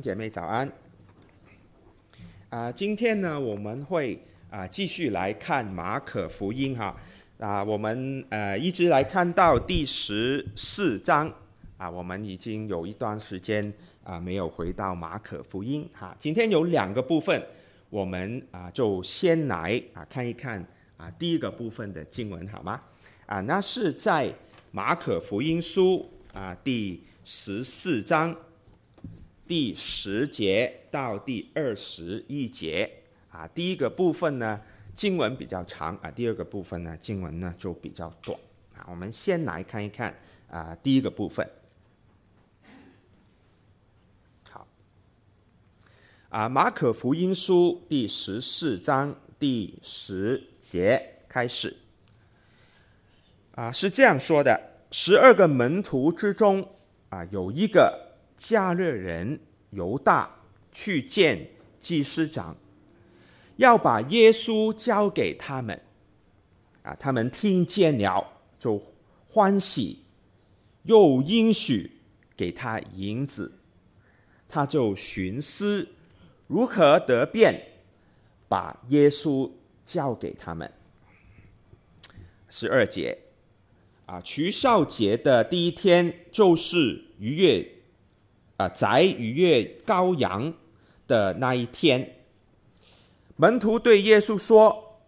姐妹早安。啊，今天呢，我们会啊继续来看马可福音哈。啊，我们呃一直来看到第十四章啊，我们已经有一段时间啊没有回到马可福音哈。今天有两个部分，我们啊就先来啊看一看啊第一个部分的经文好吗？啊，那是在马可福音书啊第十四章。第十节到第二十一节啊，第一个部分呢经文比较长啊，第二个部分呢经文呢就比较短啊。我们先来看一看啊，第一个部分。好，啊，马可福音书第十四章第十节开始啊，是这样说的：十二个门徒之中啊，有一个。加略人犹大去见祭司长，要把耶稣交给他们。啊，他们听见了就欢喜，又应许给他银子。他就寻思如何得便，把耶稣交给他们。十二节，啊，除酵节的第一天就是逾越。啊，宰逾越羔羊的那一天，门徒对耶稣说：“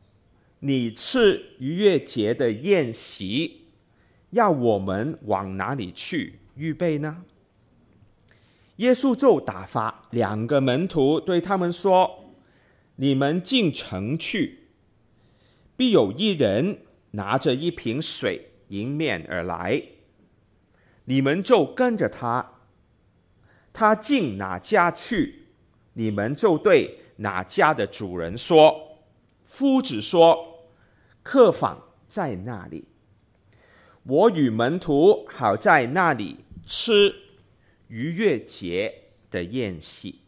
你吃逾越节的宴席，要我们往哪里去预备呢？”耶稣就打发两个门徒对他们说：“你们进城去，必有一人拿着一瓶水迎面而来，你们就跟着他。”他进哪家去，你们就对哪家的主人说：“夫子说，客房在那里，我与门徒好在那里吃逾越节的宴席。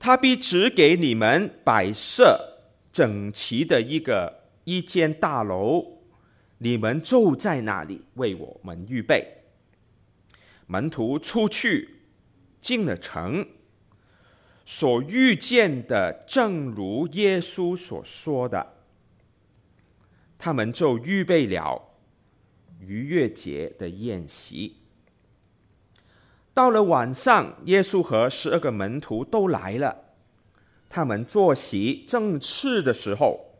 他必指给你们摆设整齐的一个一间大楼，你们就在那里为我们预备。”门徒出去进了城，所遇见的正如耶稣所说的，他们就预备了逾越节的宴席。到了晚上，耶稣和十二个门徒都来了，他们坐席正吃的时候，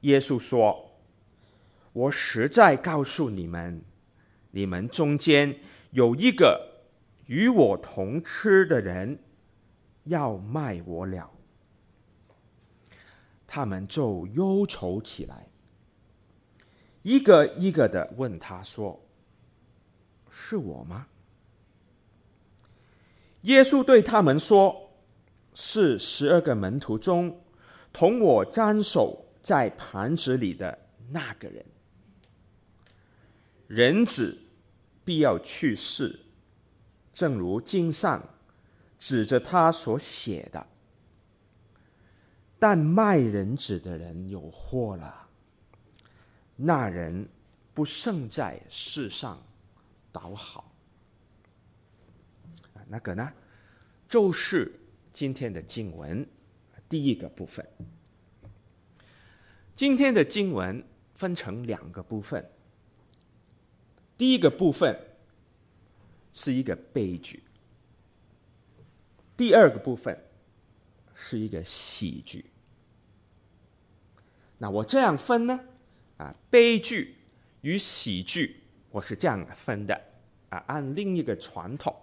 耶稣说：“我实在告诉你们，你们中间。”有一个与我同吃的人要卖我了，他们就忧愁起来，一个一个的问他说：“是我吗？”耶稣对他们说：“是十二个门徒中同我蘸手在盘子里的那个人，人子。”必要去世，正如经上指着他所写的。但卖人子的人有祸了，那人不胜在世上倒好。那个呢，就是今天的经文第一个部分。今天的经文分成两个部分。第一个部分是一个悲剧，第二个部分是一个喜剧。那我这样分呢？啊，悲剧与喜剧，我是这样分的。啊，按另一个传统，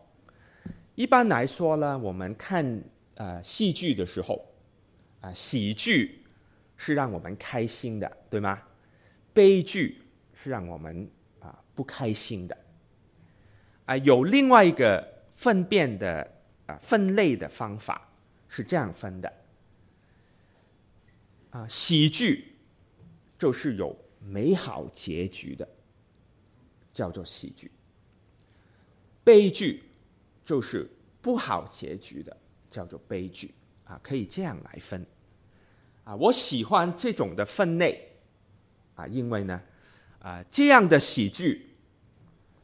一般来说呢，我们看呃戏剧的时候，啊，喜剧是让我们开心的，对吗？悲剧是让我们。啊不开心的啊，有另外一个分辨的啊分类的方法是这样分的啊，喜剧就是有美好结局的，叫做喜剧；悲剧就是不好结局的，叫做悲剧啊，可以这样来分啊。我喜欢这种的分类啊，因为呢。啊，这样的喜剧，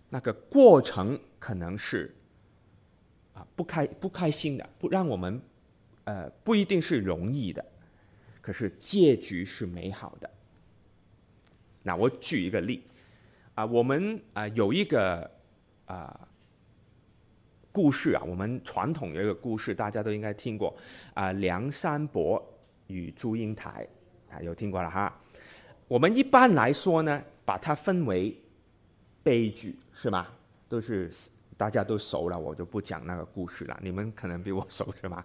那个过程可能是啊不开不开心的，不让我们呃不一定是容易的，可是结局是美好的。那我举一个例啊，我们啊有一个啊故事啊，我们传统有一个故事，大家都应该听过啊，梁山伯与祝英台啊，有听过了哈。我们一般来说呢，把它分为悲剧，是吗？都是大家都熟了，我就不讲那个故事了。你们可能比我熟，是吗？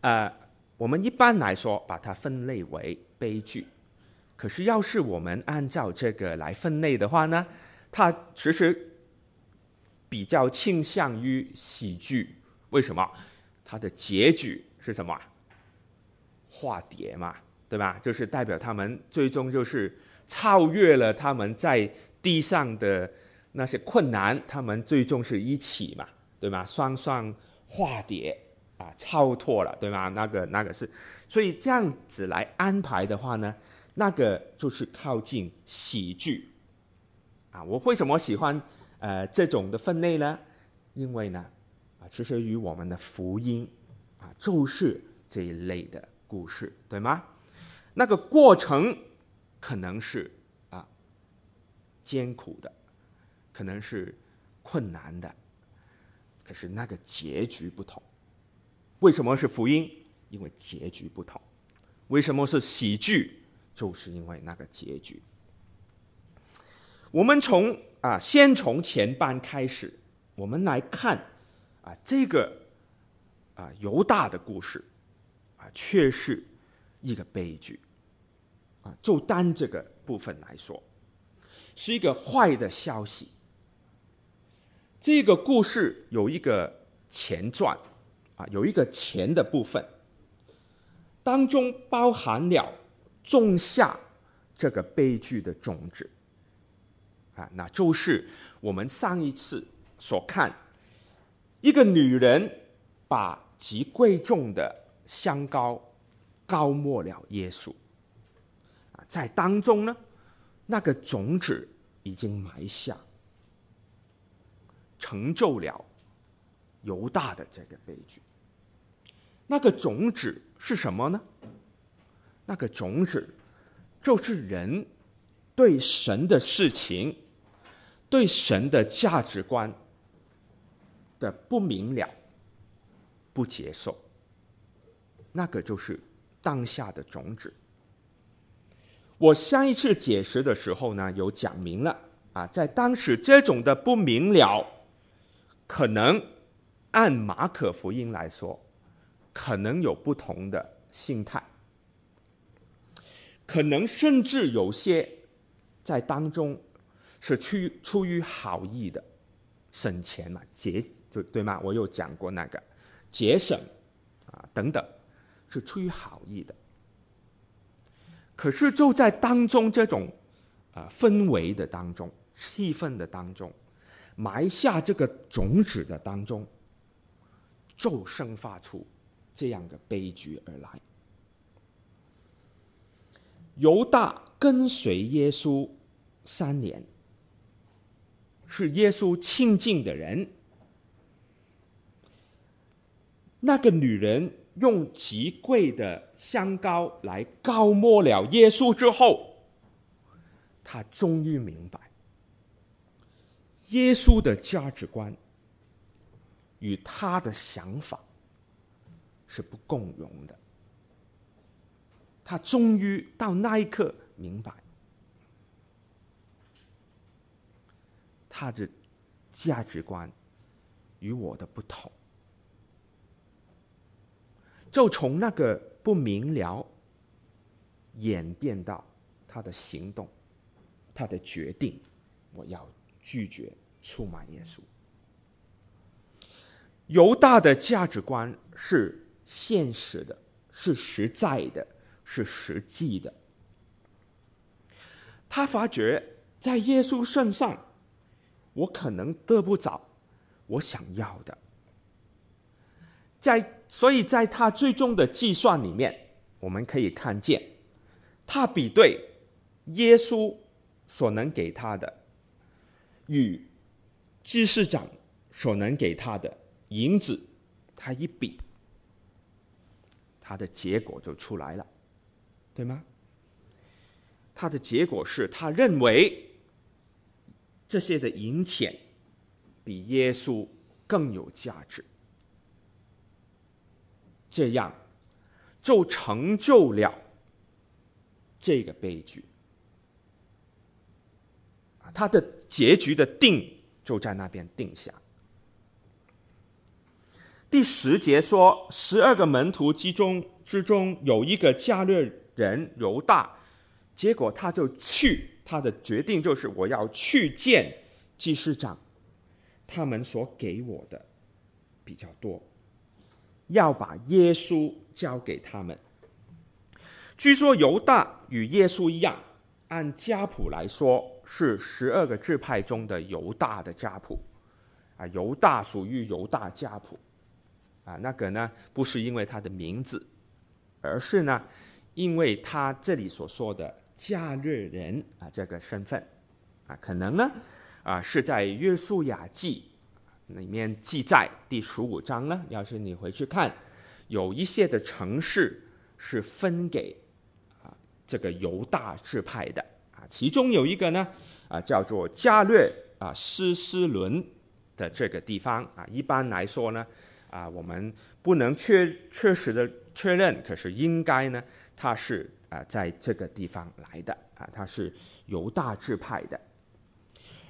呃，我们一般来说把它分类为悲剧。可是要是我们按照这个来分类的话呢，它其实比较倾向于喜剧。为什么？它的结局是什么？化蝶嘛。对吧？就是代表他们最终就是超越了他们在地上的那些困难，他们最终是一起嘛，对吗？双双化蝶啊，超脱了，对吗？那个那个是，所以这样子来安排的话呢，那个就是靠近喜剧啊。我为什么喜欢呃这种的分类呢？因为呢啊，其实与我们的福音啊，就是这一类的故事，对吗？那个过程可能是啊艰苦的，可能是困难的，可是那个结局不同。为什么是福音？因为结局不同。为什么是喜剧？就是因为那个结局。我们从啊先从前半开始，我们来看啊这个啊犹大的故事啊，却是。一个悲剧，啊，就单这个部分来说，是一个坏的消息。这个故事有一个前传，啊，有一个前的部分，当中包含了种下这个悲剧的种子，啊，那就是我们上一次所看，一个女人把极贵重的香膏。膏抹了耶稣，在当中呢，那个种子已经埋下，成就了犹大的这个悲剧。那个种子是什么呢？那个种子就是人对神的事情、对神的价值观的不明了、不接受。那个就是。当下的种子，我上一次解释的时候呢，有讲明了啊，在当时这种的不明了，可能按马可福音来说，可能有不同的心态，可能甚至有些在当中是出出于好意的，省钱嘛，节就对吗？我有讲过那个节省啊等等。是出于好意的，可是就在当中这种啊氛围的当中、气氛的当中，埋下这个种子的当中，就生发出这样的悲剧而来。犹大跟随耶稣三年，是耶稣亲近的人，那个女人。用极贵的香膏来膏抹了耶稣之后，他终于明白，耶稣的价值观与他的想法是不共融的。他终于到那一刻明白，他的价值观与我的不同。就从那个不明了演变到他的行动，他的决定，我要拒绝出卖耶稣。犹大的价值观是现实的，是实在的，是实际的。他发觉在耶稣身上，我可能得不着我想要的。在，所以在他最终的计算里面，我们可以看见，他比对耶稣所能给他的，与祭司长所能给他的银子他一比，他的结果就出来了，对吗？他的结果是他认为这些的银钱比耶稣更有价值，这样就成就了这个悲剧。他的结局的定就在那边定下。第十节说，十二个门徒之中之中有一个加略人犹大，结果他就去，他的决定就是我要去见祭司长，他们所给我的比较多，要把耶稣交给他们。据说犹大与耶稣一样，按家谱来说是十二个支派中的犹大的家谱，啊，犹大属于犹大家谱。啊，那个呢，不是因为他的名字，而是呢，因为他这里所说的加略人啊这个身份，啊，可能呢，啊是在约书亚记里面记载第十五章呢。要是你回去看，有一些的城市是分给啊这个犹大支派的啊，其中有一个呢啊叫做加略啊斯斯伦的这个地方啊，一般来说呢。啊，我们不能确确实的确认，可是应该呢，他是啊，在这个地方来的啊，他是犹大支派的。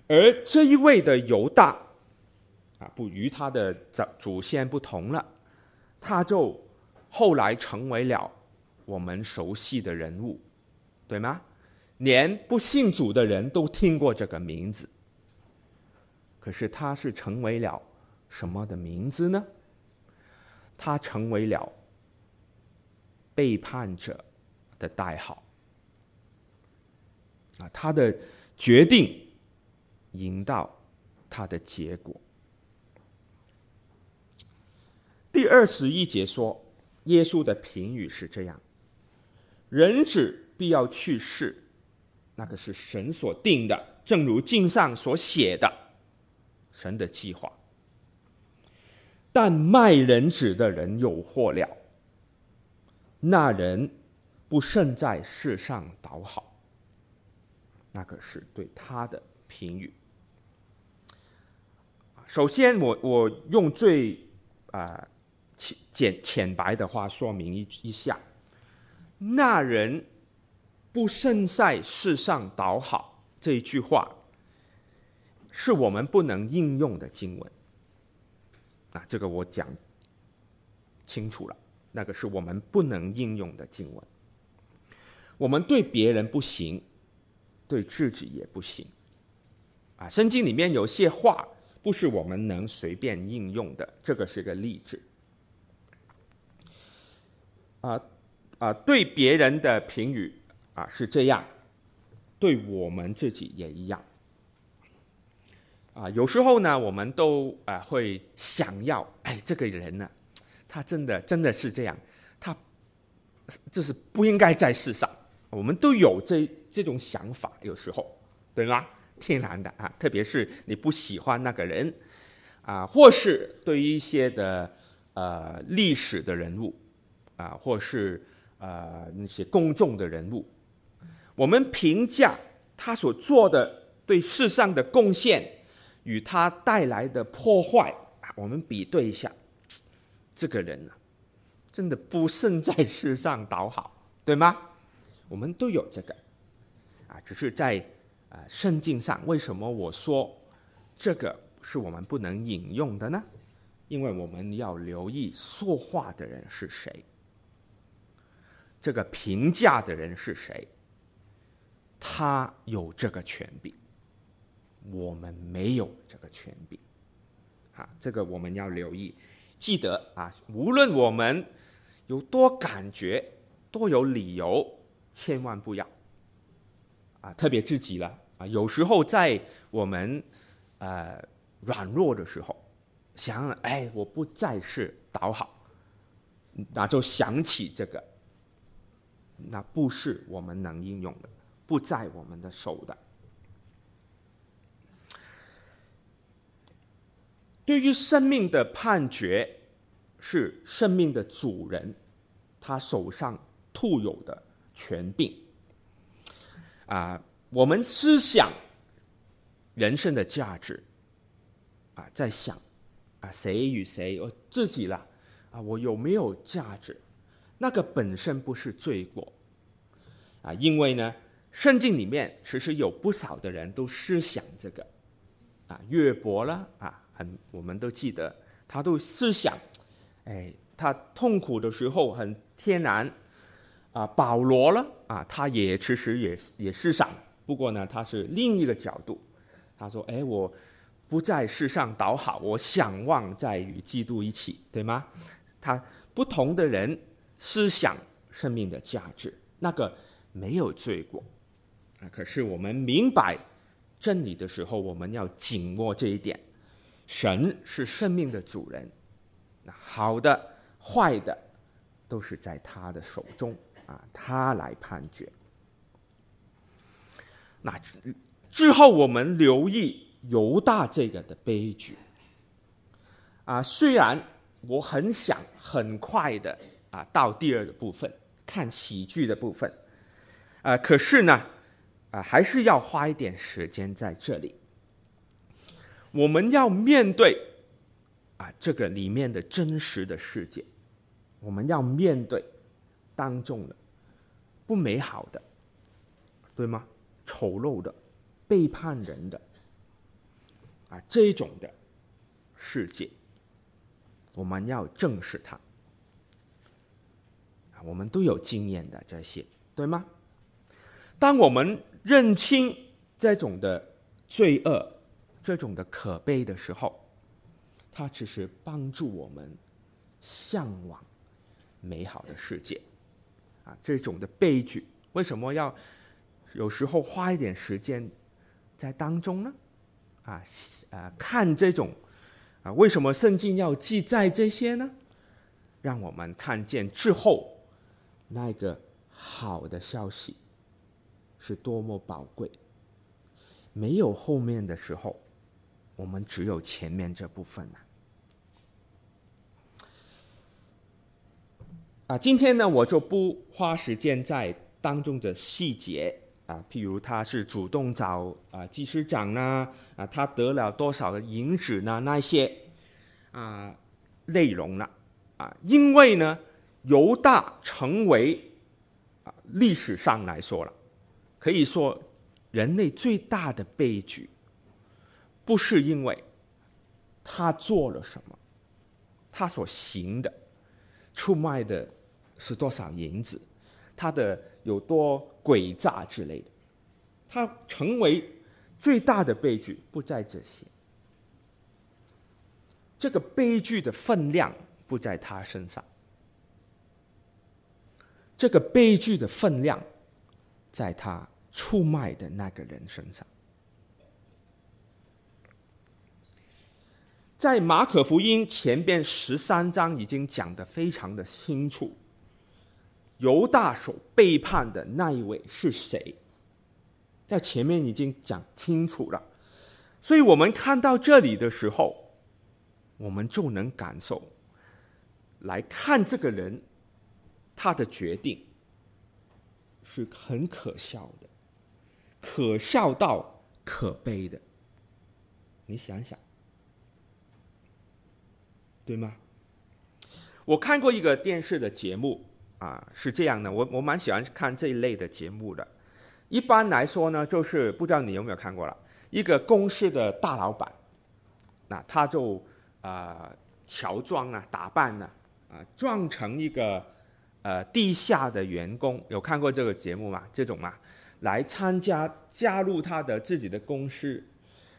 而这一位的犹大不与他的祖祖先不同了，他就后来成为了我们熟悉的人物，对吗？连不信主的人都听过这个名字。可是他是成为了什么的名字呢？他成为了背叛者的代号啊！他的决定引导他的结果。第二十一节说，耶稣的评语是这样：人子必要去世，那个是神所定的，正如经上所写的，神的计划。但卖人子的人有祸了，那人不慎在世上倒好，那个是对他的评语。首先，我我用最啊简浅白的话说明一一下，那人不胜在世上倒好这一句话，是我们不能应用的经文。啊，这个我讲清楚了，那个是我们不能应用的经文。我们对别人不行，对自己也不行。啊，圣经里面有些话不是我们能随便应用的，这个是个例子。啊啊，对别人的评语啊是这样，对我们自己也一样。啊，有时候呢，我们都啊会想要，哎，这个人呢，他真的真的是这样，他就是不应该在世上。我们都有这这种想法，有时候，对吗？天然的啊，特别是你不喜欢那个人，啊，或是对于一些的呃历史的人物，啊，或是呃那些公众的人物，我们评价他所做的对世上的贡献。与他带来的破坏啊，我们比对一下，这个人呢，真的不胜在世上倒好，对吗？我们都有这个，啊，只是在啊圣经上，为什么我说这个是我们不能引用的呢？因为我们要留意说话的人是谁，这个评价的人是谁，他有这个权柄。我们没有这个权柄，啊，这个我们要留意，记得啊，无论我们有多感觉、多有理由，千万不要，啊，特别自己了。啊，有时候在我们呃软弱的时候，想哎，我不再是倒好，那就想起这个，那不是我们能应用的，不在我们的手的。对于生命的判决是生命的主人，他手上特有的权柄。啊，我们思想人生的价值，啊，在想啊，谁与谁，我自己了，啊，我有没有价值？那个本身不是罪过，啊，因为呢，圣经里面其实有不少的人都思想这个，啊，约伯了，啊，很我们都记得，他都思想，哎，他痛苦的时候很天然，啊，保罗了，啊，他也其实也也思想，不过呢，他是另一个角度，他说，哎，我不在世上倒好，我想望在与基督一起，对吗？他不同的人。思想生命的价值，那个没有罪过啊。可是我们明白真理的时候，我们要紧握这一点：神是生命的主人，那好的、坏的都是在他的手中啊，他来判决。那之后我们留意犹大这个的悲剧啊，虽然我很想很快的。啊，到第二个部分看喜剧的部分，啊、呃，可是呢，啊、还是要花一点时间在这里。我们要面对啊，这个里面的真实的世界，我们要面对当中的不美好的，对吗？丑陋的、背叛人的啊，这种的世界，我们要正视它。我们都有经验的这些，对吗？当我们认清这种的罪恶、这种的可悲的时候，它只是帮助我们向往美好的世界。啊，这种的悲剧为什么要有时候花一点时间在当中呢？啊，啊，看这种啊，为什么圣经要记载这些呢？让我们看见之后。那个好的消息是多么宝贵，没有后面的时候，我们只有前面这部分了。啊，今天呢，我就不花时间在当中的细节啊，譬如他是主动找啊技师长呢，啊，他得了多少的银子呢？那些啊内容了啊，因为呢。犹大成为啊，历史上来说了，可以说人类最大的悲剧，不是因为他做了什么，他所行的，出卖的是多少银子，他的有多诡诈之类的，他成为最大的悲剧不在这些，这个悲剧的分量不在他身上。这个悲剧的分量，在他出卖的那个人身上。在马可福音前边十三章已经讲的非常的清楚，犹大所背叛的那一位是谁，在前面已经讲清楚了，所以我们看到这里的时候，我们就能感受，来看这个人。他的决定是很可笑的，可笑到可悲的。你想想，对吗？我看过一个电视的节目啊，是这样的，我我蛮喜欢看这一类的节目的。一般来说呢，就是不知道你有没有看过了，一个公司的大老板，那他就啊乔装啊打扮呢啊装成一个。呃，地下的员工有看过这个节目吗？这种吗？来参加加入他的自己的公司，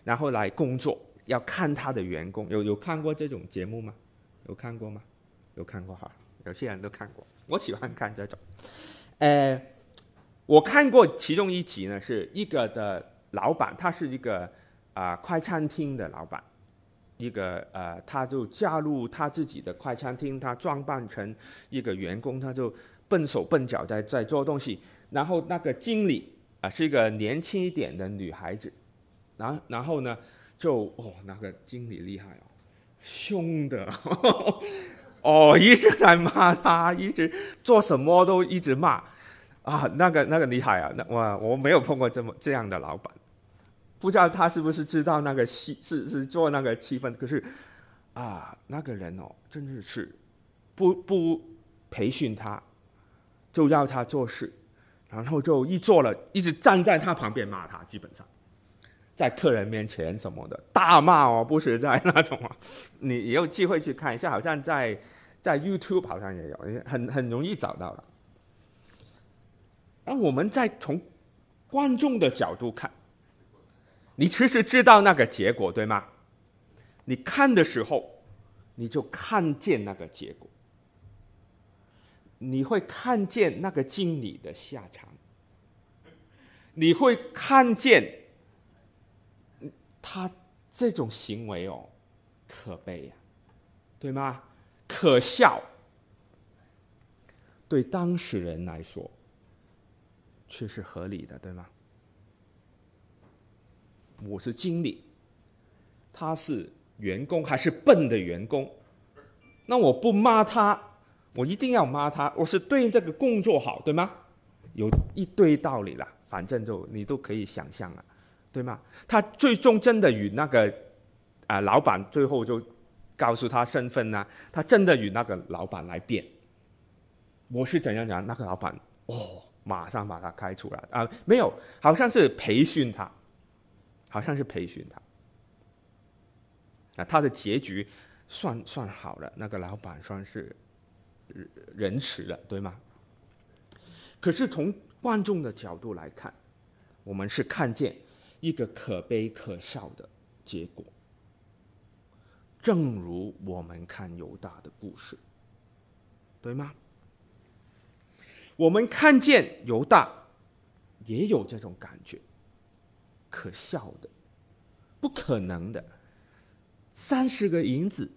然后来工作，要看他的员工。有有看过这种节目吗？有看过吗？有看过哈，有些人都看过。我喜欢看这种。呃，我看过其中一集呢，是一个的老板，他是一个啊、快餐厅的老板。一个呃，他就加入他自己的快餐厅，他装扮成一个员工，他就笨手笨脚在在做东西。然后那个经理啊、是一个年轻一点的女孩子，然然后呢，就哦，那个经理厉害哦，凶的，哦，一直在骂他，一直做什么都一直骂，啊，那个那个厉害啊！那我我没有碰过这么这样的老板，不知道他是不是知道那个气是是做那个气氛，可是啊，那个人哦，真的是不不培训他，就要他做事，然后就一做了，一直站在他旁边骂他，基本上。在客人面前什么的大骂哦，不是在那种啊，你也有机会去看一下，好像在在 YouTube 好像也有，很很容易找到了。那我们再从观众的角度看，你其实知道那个结果对吗？你看的时候，你就看见那个结果，你会看见那个经理的下场，你会看见。他这种行为哦，可悲呀，对吗？可笑，对当事人来说却是合理的，对吗？我是经理，他是员工，还是笨的员工？那我不骂他，我一定要骂他，我是对这个工作好，对吗？有一堆道理了，反正就你都可以想象了。对吗？他最终真的与那个啊、老板最后就告诉他身份呢？他真的与那个老板来辩。我是怎样讲？那个老板哦，马上把他开除了啊、没有，好像是培训他，好像是培训他。啊，他的结局算算好了，那个老板算是仁慈了，对吗？可是从观众的角度来看，我们是看见。一个可悲可笑的结果，正如我们看犹大的故事，对吗？我们看见犹大也有这种感觉，可笑的，不可能的，三十个银子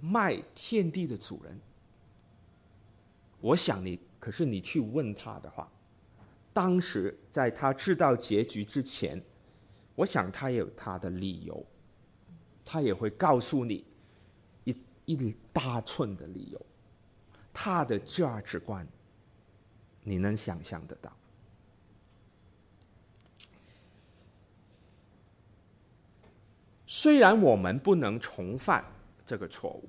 卖天地的主人，我想你，可是你去问他的话。当时在他知道结局之前，我想他有他的理由，他也会告诉你一一大串的理由，他的价值观，你能想象得到？虽然我们不能重犯这个错误，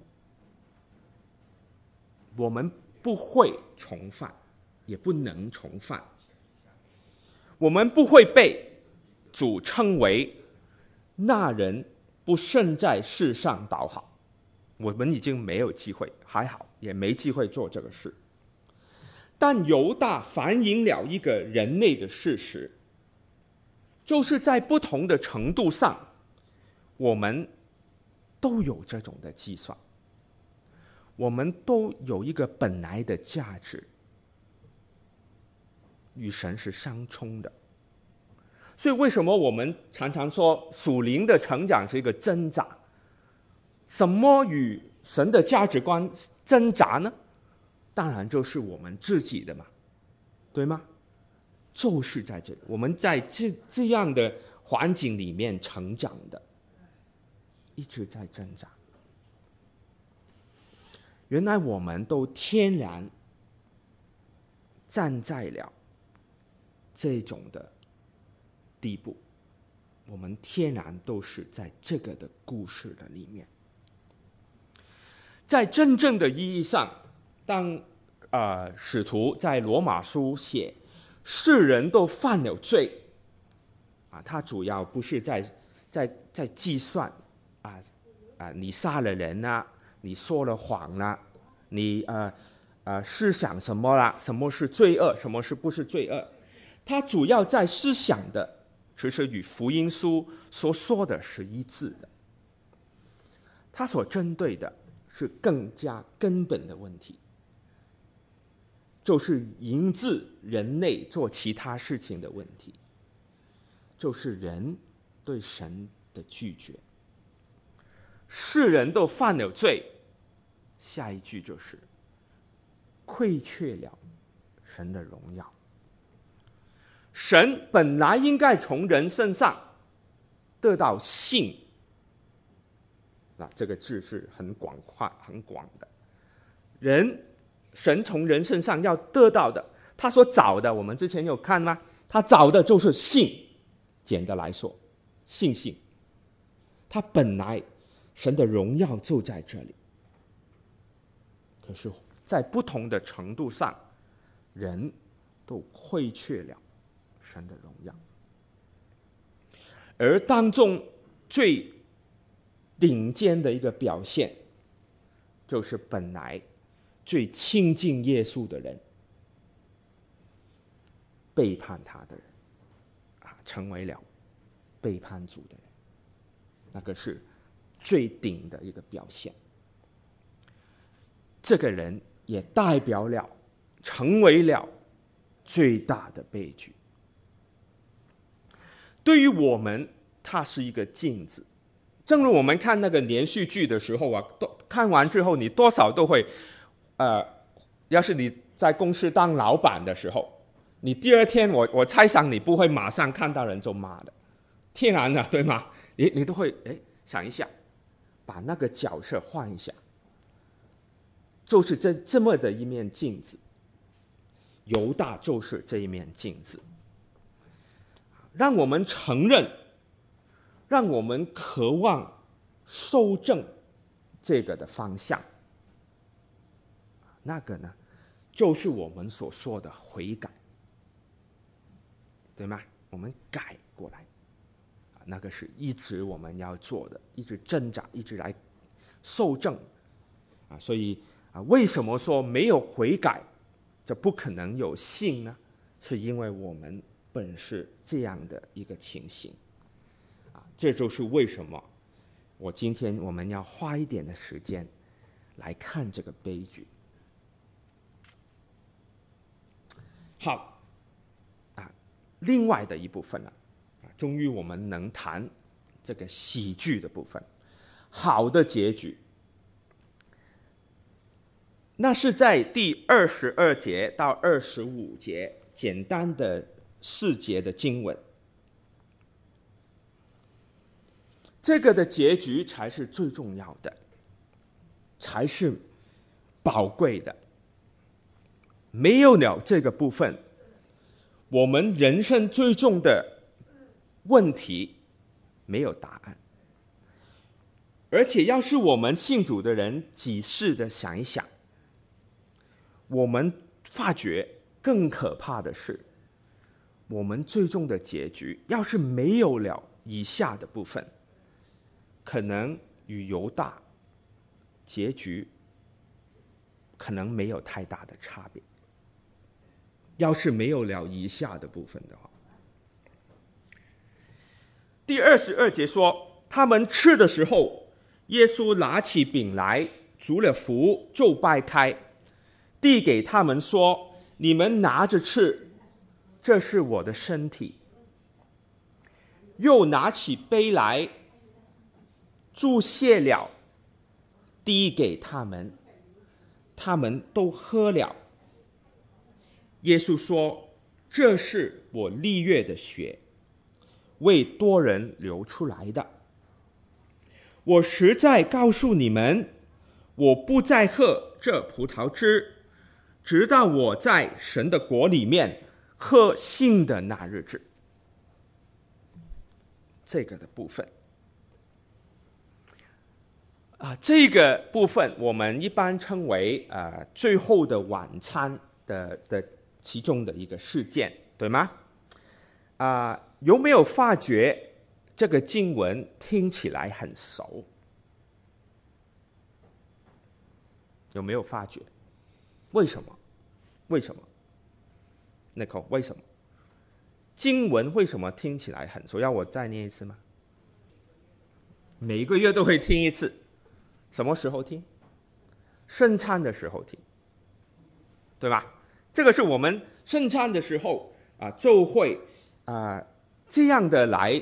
我们不会重犯，也不能重犯。我们不会被主称为那人不胜在世上倒好，我们已经没有机会，还好也没机会做这个事。但犹大反映了一个人类的事实，就是在不同的程度上，我们都有这种的计算，我们都有一个本来的价值。与神是相冲的，所以为什么我们常常说属灵的成长是一个挣扎？什么与神的价值观挣扎呢？当然就是我们自己的嘛，对吗？就是在这里，我们在这这样的环境里面成长的，一直在挣扎。原来我们都天然站在了。这种的地步，我们天然都是在这个的故事的里面。在真正的意义上，当呃使徒在罗马书写世人都犯了罪，啊，他主要不是在在在计算啊啊，你杀了人啊，你说了谎啦，你呃呃思想什么啦，什么是罪恶，什么是不是罪恶？他主要在思想的，其实与福音书所说的是一致的。他所针对的是更加根本的问题，就是引致人类做其他事情的问题，就是人对神的拒绝。世人都犯了罪，下一句就是愧缺了神的荣耀。神本来应该从人身上得到信，那这个字是很广泛、很广的。人，神从人身上要得到的，他所找的，我们之前有看吗？他找的就是信，简单来说，信心。他本来神的荣耀就在这里，可是，在不同的程度上，人都亏缺了神的荣耀。而当中最顶尖的一个表现，就是本来最亲近耶稣的人，背叛他的人，啊，成为了背叛主的人。那个是最顶的一个表现。这个人也代表了，成为了最大的悲剧。对于我们，它是一个镜子。正如我们看那个连续剧的时候啊，都看完之后，你多少都会，呃，要是你在公司当老板的时候，你第二天我我猜想你不会马上看到人就骂的，天然的，对吗？你你都会哎想一下，把那个角色换一下，就是这这么的一面镜子。犹大就是这一面镜子，让我们承认，让我们渴望修正这个的方向。那个呢，就是我们所说的悔改，对吗？我们改过来。那个是一直我们要做的，一直挣扎，一直来受证啊！所以啊，为什么说没有悔改，就不可能有信呢？是因为我们本是这样的一个情形啊！这就是为什么我今天我们要花一点的时间来看这个悲剧。好啊，另外的一部分呢？终于，我们能谈这个喜剧的部分，好的结局。那是在第二十二节到二十五节，简单的四节的经文。这个的结局才是最重要的，才是宝贵的。没有了这个部分，我们人生最重的。问题没有答案，而且要是我们信主的人仔细的想一想，我们发觉更可怕的是，我们最终的结局要是没有了以下的部分，可能与犹大结局可能没有太大的差别。要是没有了以下的部分的话。第二十二节说，他们吃的时候，耶稣拿起饼来，祝了福，就掰开，递给他们说：“你们拿着吃，这是我的身体。”又拿起杯来，祝谢了，递给他们，他们都喝了。耶稣说：“这是我立约的血。”为多人流出来的，我实在告诉你们，我不再喝这葡萄汁，直到我在神的国里面喝新的那日子。这个的部分，啊，这个部分我们一般称为啊最后的晚餐的的其中的一个事件，对吗？啊。有没有发觉这个经文听起来很熟？有没有发觉？为什么？为什么？Nico，为什么？经文为什么听起来很熟？要我再念一次吗？每个月都会听一次，什么时候听？圣餐的时候听，对吧？这个是我们圣餐的时候啊，就会啊。这样的来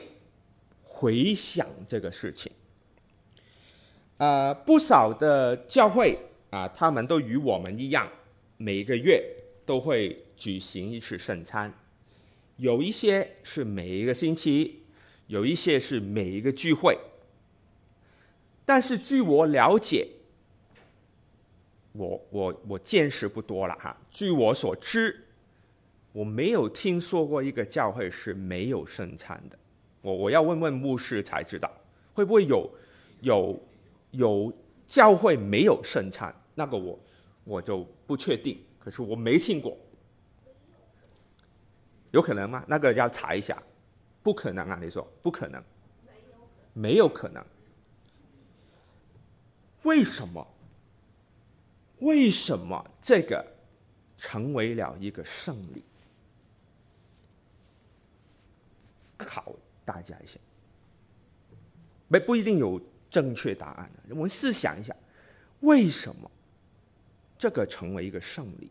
回想这个事情，呃，不少的教会啊，他们都与我们一样，每个月都会举行一次圣餐，有一些是每一个星期，有一些是每一个聚会。但是据我了解，我我我见识不多了哈。据我所知，我没有听说过一个教会是没有圣餐的。我我要问问牧师才知道，会不会有有有教会没有圣餐？那个我我就不确定。可是我没听过，有可能吗？那个要查一下。不可能啊！你说不可能，没有可能。为什么？为什么这个成为了一个胜利？考大家一下，没不一定有正确答案。我们试想一下，为什么这个成为一个胜利？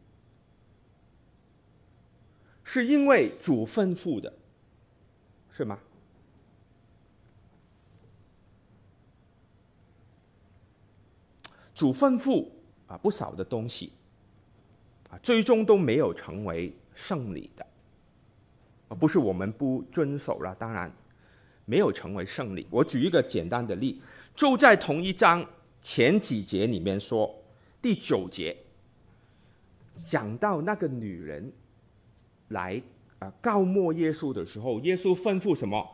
是因为主吩咐的。是吗？主吩咐啊，不少的东西啊，最终都没有成为胜利的。啊，不是我们不遵守了，当然没有成为胜利。我举一个简单的例，就在同一章前几节里面说，第九节讲到那个女人来。啊，告没耶稣的时候，耶稣吩咐什么？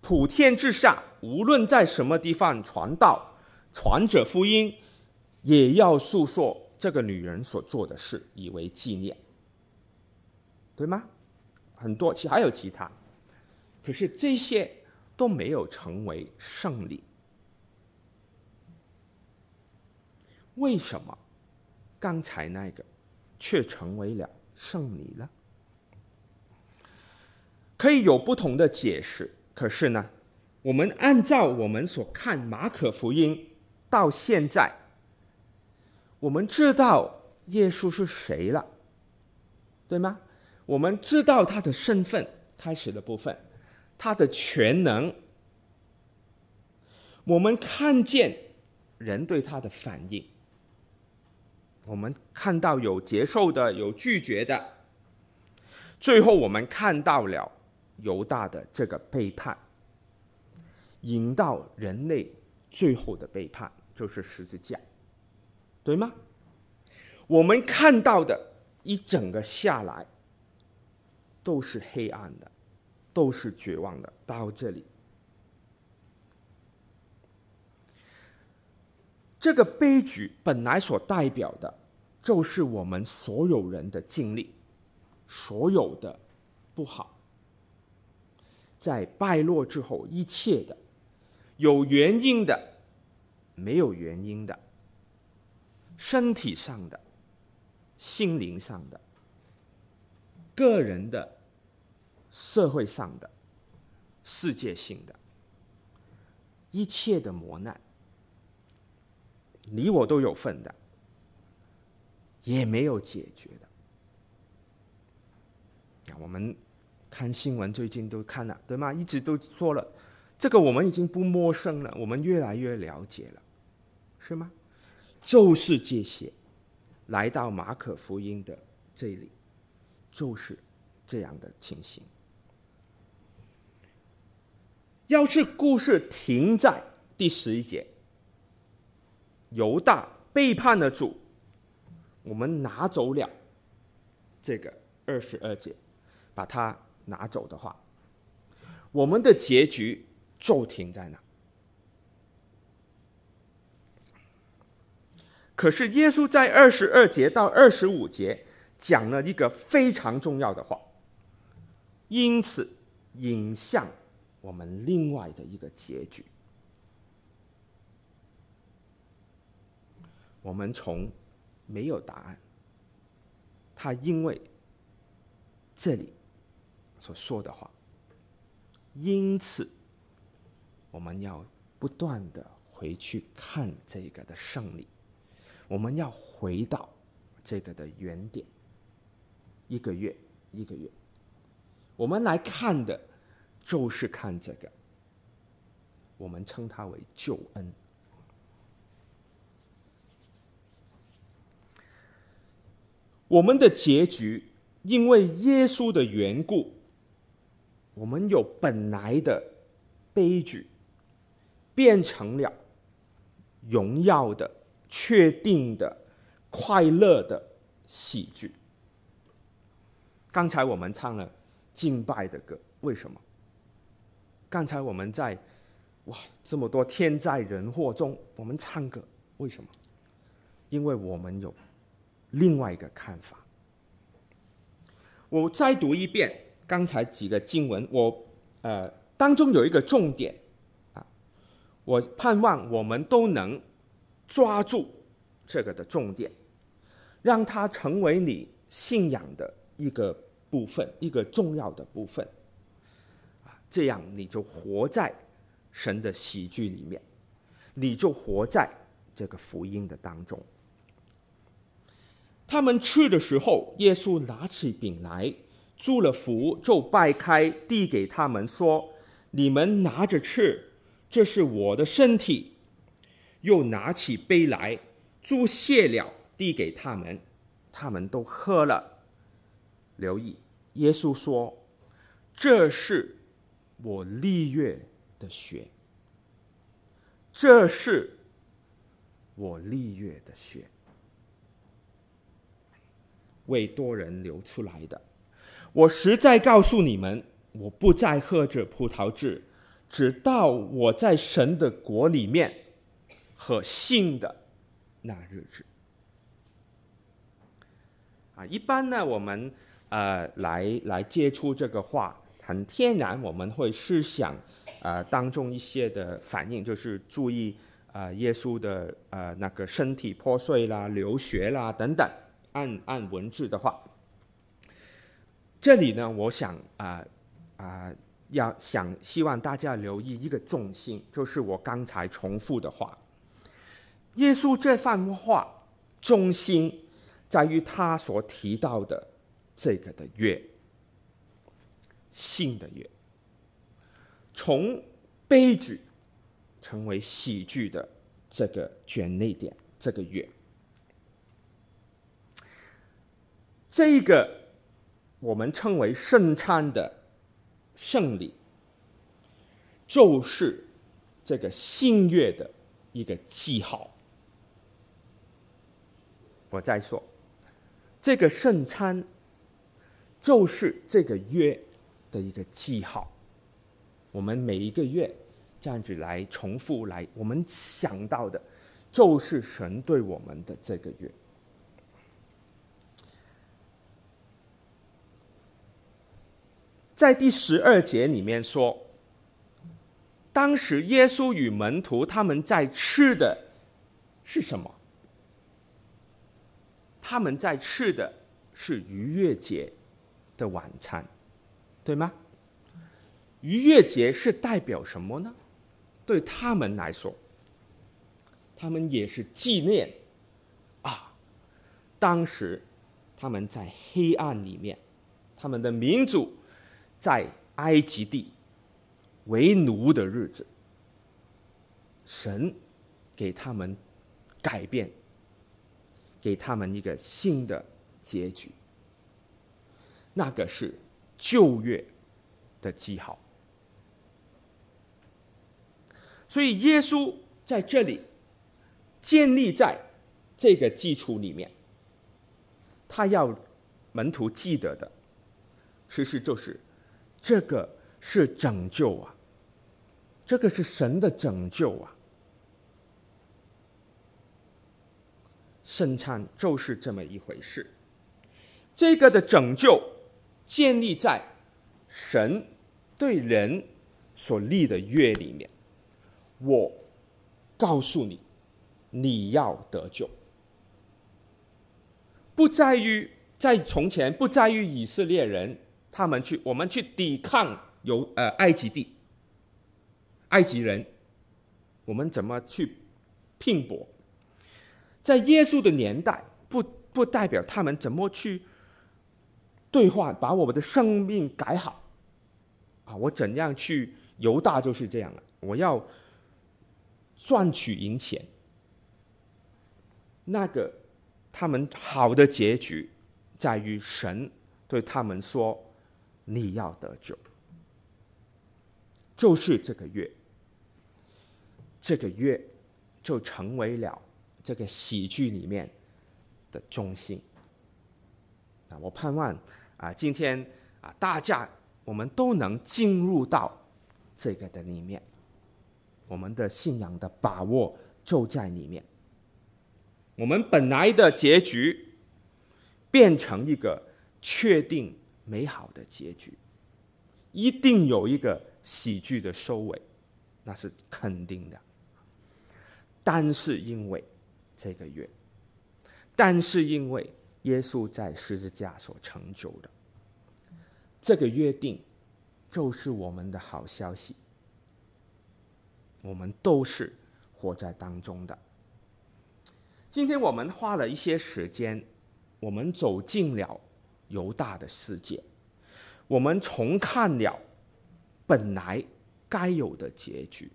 普天之下，无论在什么地方传道、传者福音，也要述说这个女人所做的事，以为纪念，对吗？很多，其实还有其他，可是这些都没有成为胜利。为什么刚才那个却成为了胜利呢？可以有不同的解释，可是呢，我们按照我们所看马可福音到现在，我们知道耶稣是谁了，对吗？我们知道他的身份，开始的部分，他的全能，我们看见人对他的反应，我们看到有接受的，有拒绝的，最后我们看到了。犹大的这个背叛，引到人类最后的背叛，就是十字架，对吗？我们看到的一整个下来，都是黑暗的，都是绝望的。到这里，这个悲剧本来所代表的，就是我们所有人的经历，所有的不好。在败落之后，一切的有原因的，没有原因的，身体上的、心灵上的、个人的、社会上的、世界性的，一切的磨难，你我都有份的，也没有解决的。我们。看新闻最近都看了，对吗？一直都说了，这个我们已经不陌生了，我们越来越了解了，是吗？就是这些，来到马可福音的这里，就是这样的情形。要是故事停在第十一节，犹大背叛了主，我们拿走了这个二十二节，把它。拿走的话，我们的结局就停在那。可是耶稣在二十二节到二十五节讲了一个非常重要的话，因此引向我们另外的一个结局。我们从没有答案，他因为这里。所说的话，因此我们要不断的回去看这个的胜利，我们要回到这个的原点，一个月一个月，我们来看的，就是看这个，我们称它为救恩。我们的结局，因为耶稣的缘故。我们有本来的悲剧，变成了荣耀的、确定的、快乐的喜剧。刚才我们唱了敬拜的歌，为什么？刚才我们在哇这么多天灾人祸中，我们唱歌，为什么？因为我们有另外一个看法。我再读一遍刚才几个经文，我呃当中有一个重点啊，我盼望我们都能抓住这个的重点，让它成为你信仰的一个部分，一个重要的部分，这样你就活在神的喜剧里面，你就活在这个福音的当中。他们吃的时候，耶稣拿起饼来，祝了福，就掰开，递给他们说：“你们拿着吃，这是我的身体。”又拿起杯来，祝谢了，递给他们，他们都喝了。留意，耶稣说：“这是我立约的血，这是我立约的血。”为多人流出来的，我实在告诉你们，我不再喝这葡萄汁，直到我在神的国里面和新的那日子。啊，一般呢，我们呃来来接触这个话，很天然我们会思想呃当中一些的反应，就是注意、呃、耶稣的呃那个身体破碎啦、流血啦等等。按按文字的话，这里呢，我想啊啊、呃呃，要想希望大家留意一个重心，就是我刚才重复的话。耶稣这番话中心在于他所提到的这个的约，新的约，从悲剧成为喜剧的这个转捩点，这个约。这个我们称为圣餐的圣礼，就是这个新约的一个记号。我再说，这个圣餐就是这个月的一个记号。我们每一个月这样子来重复来，我们想到的，就是神对我们的这个月。在第十二节里面说，当时耶稣与门徒他们在吃的是什么？他们在吃的是逾越节的晚餐，对吗？逾越节是代表什么呢？对他们来说，他们也是纪念啊，当时他们在黑暗里面，他们的民族。在埃及地为奴的日子，神给他们改变，给他们一个新的结局。那个是旧约的记号。所以耶稣在这里建立在这个基础里面，他要门徒记得的，其实就是。这个是拯救啊！这个是神的拯救啊！圣餐就是这么一回事。这个的拯救建立在神对人所立的约里面。我告诉你，你要得救，不在于在从前，不在于以色列人。他们去，我们去抵抗有呃埃及地，埃及人，我们怎么去拼搏？在耶稣的年代，不不代表他们怎么去兑换，把我们的生命改好啊！我怎样去犹大就是这样了，我要赚取银钱。那个他们好的结局，在于神对他们说。你要得救，就是这个月，这个月就成为了这个喜剧里面的中心。啊，我盼望啊，今天啊，大家我们都能进入到这个的里面，我们的信仰的把握就在里面。我们本来的结局变成一个确定美好的结局，一定有一个喜剧的收尾，那是肯定的。但是因为这个月，但是因为耶稣在十字架所成就的这个约定，就是我们的好消息。我们都是活在当中的。今天我们花了一些时间，我们走进了犹大的世界，我们重看了本来该有的结局。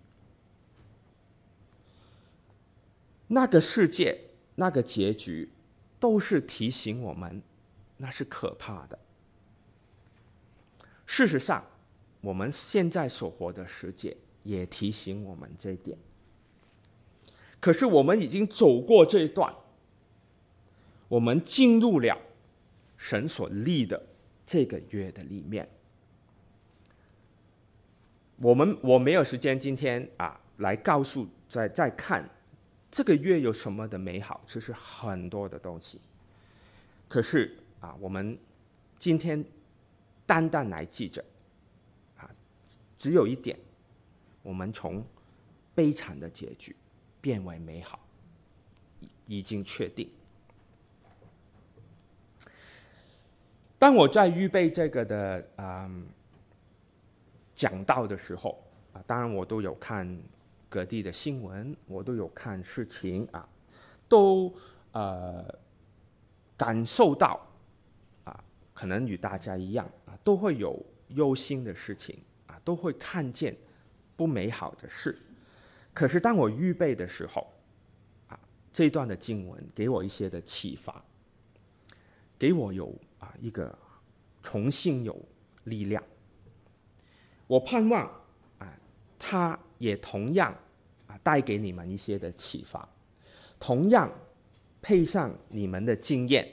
那个世界，那个结局，都是提醒我们，那是可怕的。事实上，我们现在所活的世界也提醒我们这一点。可是我们已经走过这一段，我们进入了神所立的这个约的里面。我们我没有时间今天啊来告诉再再看。这个月有什么的美好？其实很多的东西。可是啊，我们今天单单来记着啊，只有一点，我们从悲惨的结局变为美好，已经确定。当我在预备这个的嗯讲到的时候啊，当然我都有看。各地的新闻我都有看事情啊，都呃感受到啊，可能与大家一样啊，都会有忧心的事情啊，都会看见不美好的事。可是当我预备的时候啊，这一段的经文给我一些的启发，给我有啊一个重新有力量。我盼望啊，他也同样。带给你们一些的启发，同样配上你们的经验，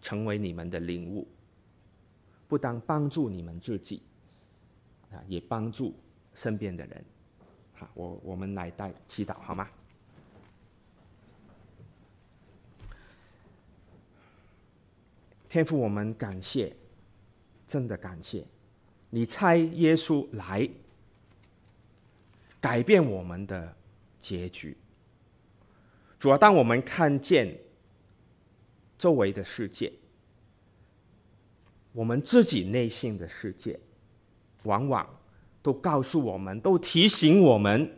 成为你们的领悟，不但帮助你们自己，啊，也帮助身边的人。好，我我们来带祈祷好吗？天父，我们感谢，真的感谢，你差耶稣来。改变我们的结局。主要当我们看见周围的世界，我们自己内心的世界，往往都告诉我们，都提醒我们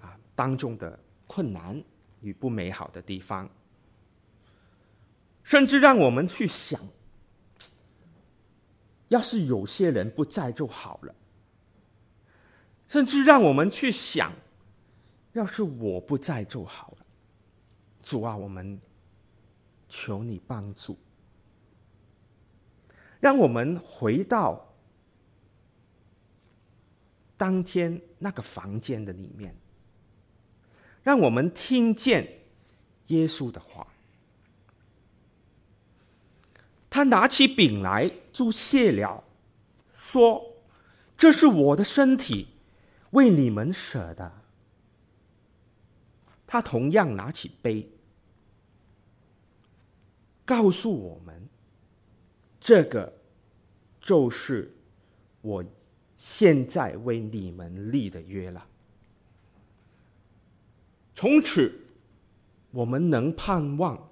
啊当中的困难与不美好的地方，甚至让我们去想，要是有些人不在就好了。甚至让我们去想，要是我不在就好了。主啊，我们求你帮助，让我们回到当天那个房间的里面，让我们听见耶稣的话。他拿起饼来，就谢了，说：“这是我的身体。”为你们舍的，他同样拿起杯，告诉我们：这个就是我现在为你们立的约了。从此，我们能盼望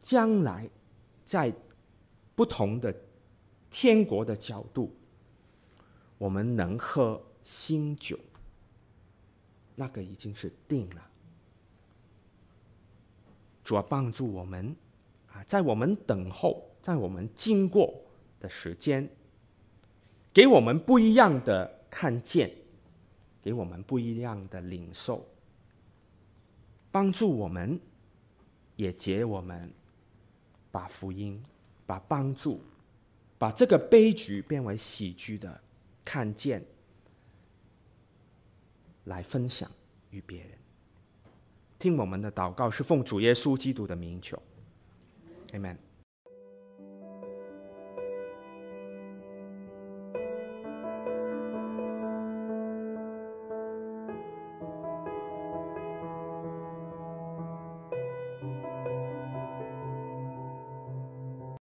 将来在不同的天国的角度，我们能喝。新酒，那个已经是定了。主要帮助我们啊，在我们等候，在我们经过的时间，给我们不一样的看见，给我们不一样的领受，帮助我们，也解我们，把福音、把帮助、把这个悲剧变为喜剧的看见。来分享与别人。听我们的祷告是奉主耶稣基督的名求，Amen。